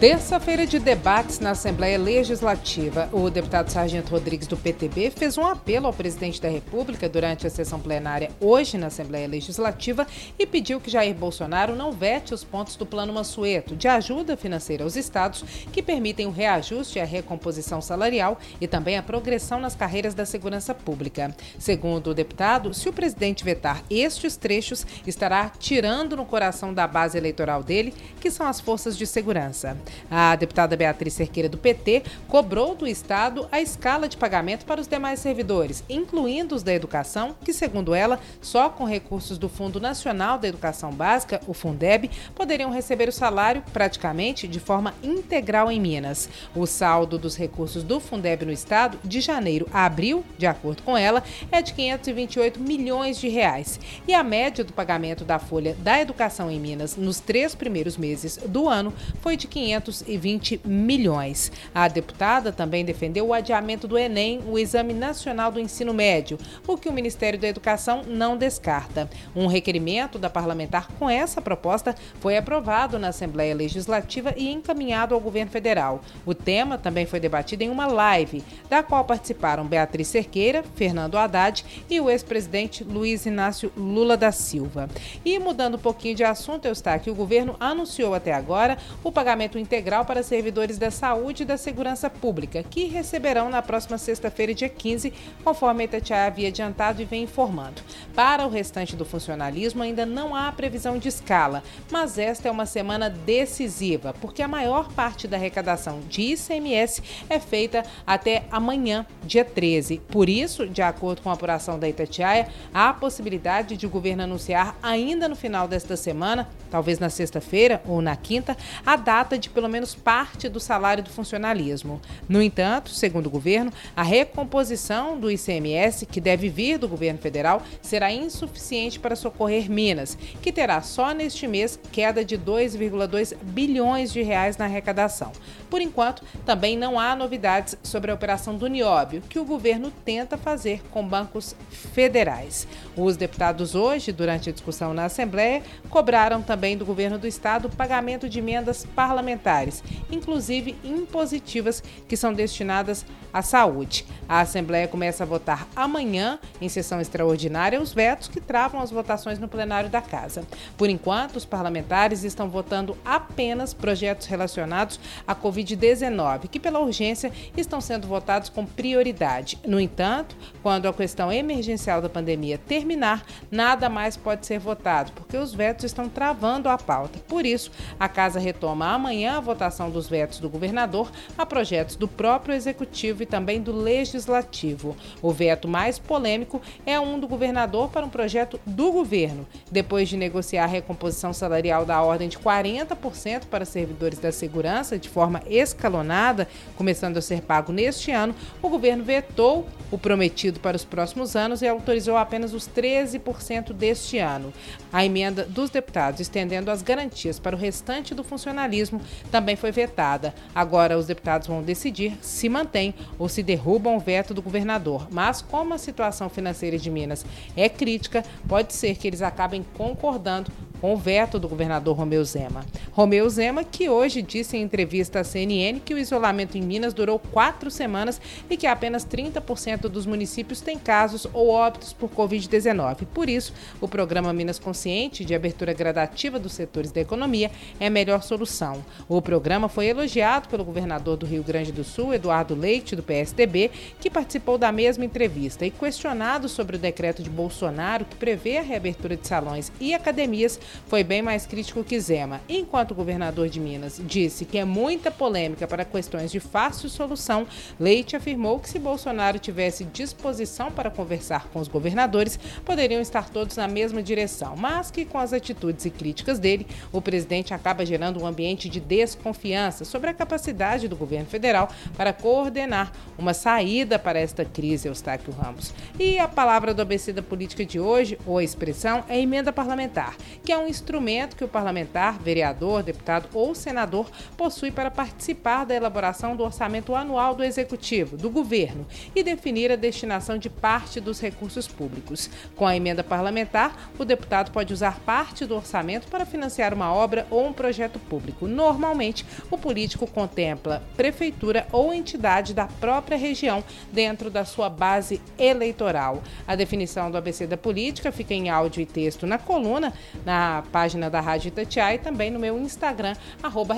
Terça-feira de debates na Assembleia Legislativa. O deputado Sargento Rodrigues do PTB fez um apelo ao presidente da República durante a sessão plenária hoje na Assembleia Legislativa e pediu que Jair Bolsonaro não vete os pontos do Plano Mansueto de ajuda financeira aos estados que permitem o reajuste e a recomposição salarial e também a progressão nas carreiras da segurança pública. Segundo o deputado, se o presidente vetar estes trechos, estará tirando no coração da base eleitoral dele, que são as forças de segurança. A deputada Beatriz Cerqueira, do PT, cobrou do Estado a escala de pagamento para os demais servidores, incluindo os da educação, que, segundo ela, só com recursos do Fundo Nacional da Educação Básica, o Fundeb, poderiam receber o salário praticamente de forma integral em Minas. O saldo dos recursos do Fundeb no Estado, de janeiro a abril, de acordo com ela, é de 528 milhões de reais. E a média do pagamento da folha da educação em Minas nos três primeiros meses do ano foi de 500 520 milhões. A deputada também defendeu o adiamento do Enem, o Exame Nacional do Ensino Médio, o que o Ministério da Educação não descarta. Um requerimento da parlamentar com essa proposta foi aprovado na Assembleia Legislativa e encaminhado ao governo federal. O tema também foi debatido em uma live, da qual participaram Beatriz Cerqueira, Fernando Haddad e o ex-presidente Luiz Inácio Lula da Silva. E mudando um pouquinho de assunto, eu está que o governo anunciou até agora o pagamento integral para servidores da saúde e da segurança pública, que receberão na próxima sexta-feira, dia 15, conforme a Itatiaia havia adiantado e vem informando. Para o restante do funcionalismo, ainda não há previsão de escala, mas esta é uma semana decisiva, porque a maior parte da arrecadação de ICMS é feita até amanhã, dia 13. Por isso, de acordo com a apuração da Itatiaia, há a possibilidade de o governo anunciar ainda no final desta semana, talvez na sexta-feira ou na quinta, a data de pelo menos parte do salário do funcionalismo. No entanto, segundo o governo, a recomposição do ICMS, que deve vir do governo federal, será insuficiente para socorrer Minas, que terá só neste mês queda de 2,2 bilhões de reais na arrecadação. Por enquanto, também não há novidades sobre a operação do Nióbio, que o governo tenta fazer com bancos federais. Os deputados hoje, durante a discussão na Assembleia, cobraram também do governo do estado pagamento de emendas parlamentares parlamentares, inclusive impositivas, que são destinadas à saúde. A Assembleia começa a votar amanhã, em sessão extraordinária, os vetos que travam as votações no plenário da Casa. Por enquanto, os parlamentares estão votando apenas projetos relacionados à Covid-19, que, pela urgência, estão sendo votados com prioridade. No entanto, quando a questão emergencial da pandemia terminar, nada mais pode ser votado, porque os vetos estão travando a pauta. Por isso, a Casa retoma amanhã a votação dos vetos do governador a projetos do próprio executivo e também do legislativo. O veto mais polêmico é um do governador para um projeto do governo. Depois de negociar a recomposição salarial da ordem de 40% para servidores da segurança de forma escalonada, começando a ser pago neste ano, o governo vetou o prometido para os próximos anos e autorizou apenas os 13% deste ano. A emenda dos deputados estendendo as garantias para o restante do funcionalismo também foi vetada. Agora os deputados vão decidir se mantém ou se derrubam o veto do governador. Mas como a situação financeira de Minas é crítica, pode ser que eles acabem concordando com o veto do governador Romeu Zema. Romeu Zema, que hoje disse em entrevista à CNN que o isolamento em Minas durou quatro semanas e que apenas 30% dos municípios têm casos ou óbitos por Covid-19. Por isso, o programa Minas Consciente, de abertura gradativa dos setores da economia, é a melhor solução. O programa foi elogiado pelo governador do Rio Grande do Sul, Eduardo Leite, do PSDB, que participou da mesma entrevista e questionado sobre o decreto de Bolsonaro que prevê a reabertura de salões e academias, foi bem mais crítico que Zema. Enquanto o governador de Minas disse que é muita polêmica para questões de fácil solução, Leite afirmou que se Bolsonaro tivesse disposição para conversar com os governadores, poderiam estar todos na mesma direção, mas que com as atitudes e críticas dele, o presidente acaba gerando um ambiente de desconfiança sobre a capacidade do governo federal para coordenar uma saída para esta crise, Eustáquio Ramos. E a palavra do ABC da política de hoje, ou expressão, é emenda parlamentar, que é um instrumento que o parlamentar, vereador, deputado ou senador possui para participar da elaboração do orçamento anual do executivo, do governo e definir a destinação de parte dos recursos públicos. Com a emenda parlamentar, o deputado pode usar parte do orçamento para financiar uma obra ou um projeto público. Normalmente, o político contempla prefeitura ou entidade da própria região dentro da sua base eleitoral. A definição do ABC da política fica em áudio e texto na coluna, na página da Rádio Itatiaia e também no meu Instagram, arroba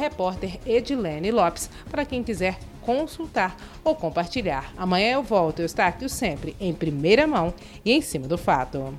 Lopes, para quem quiser consultar ou compartilhar. Amanhã eu volto, eu estou aqui sempre em primeira mão e em cima do fato.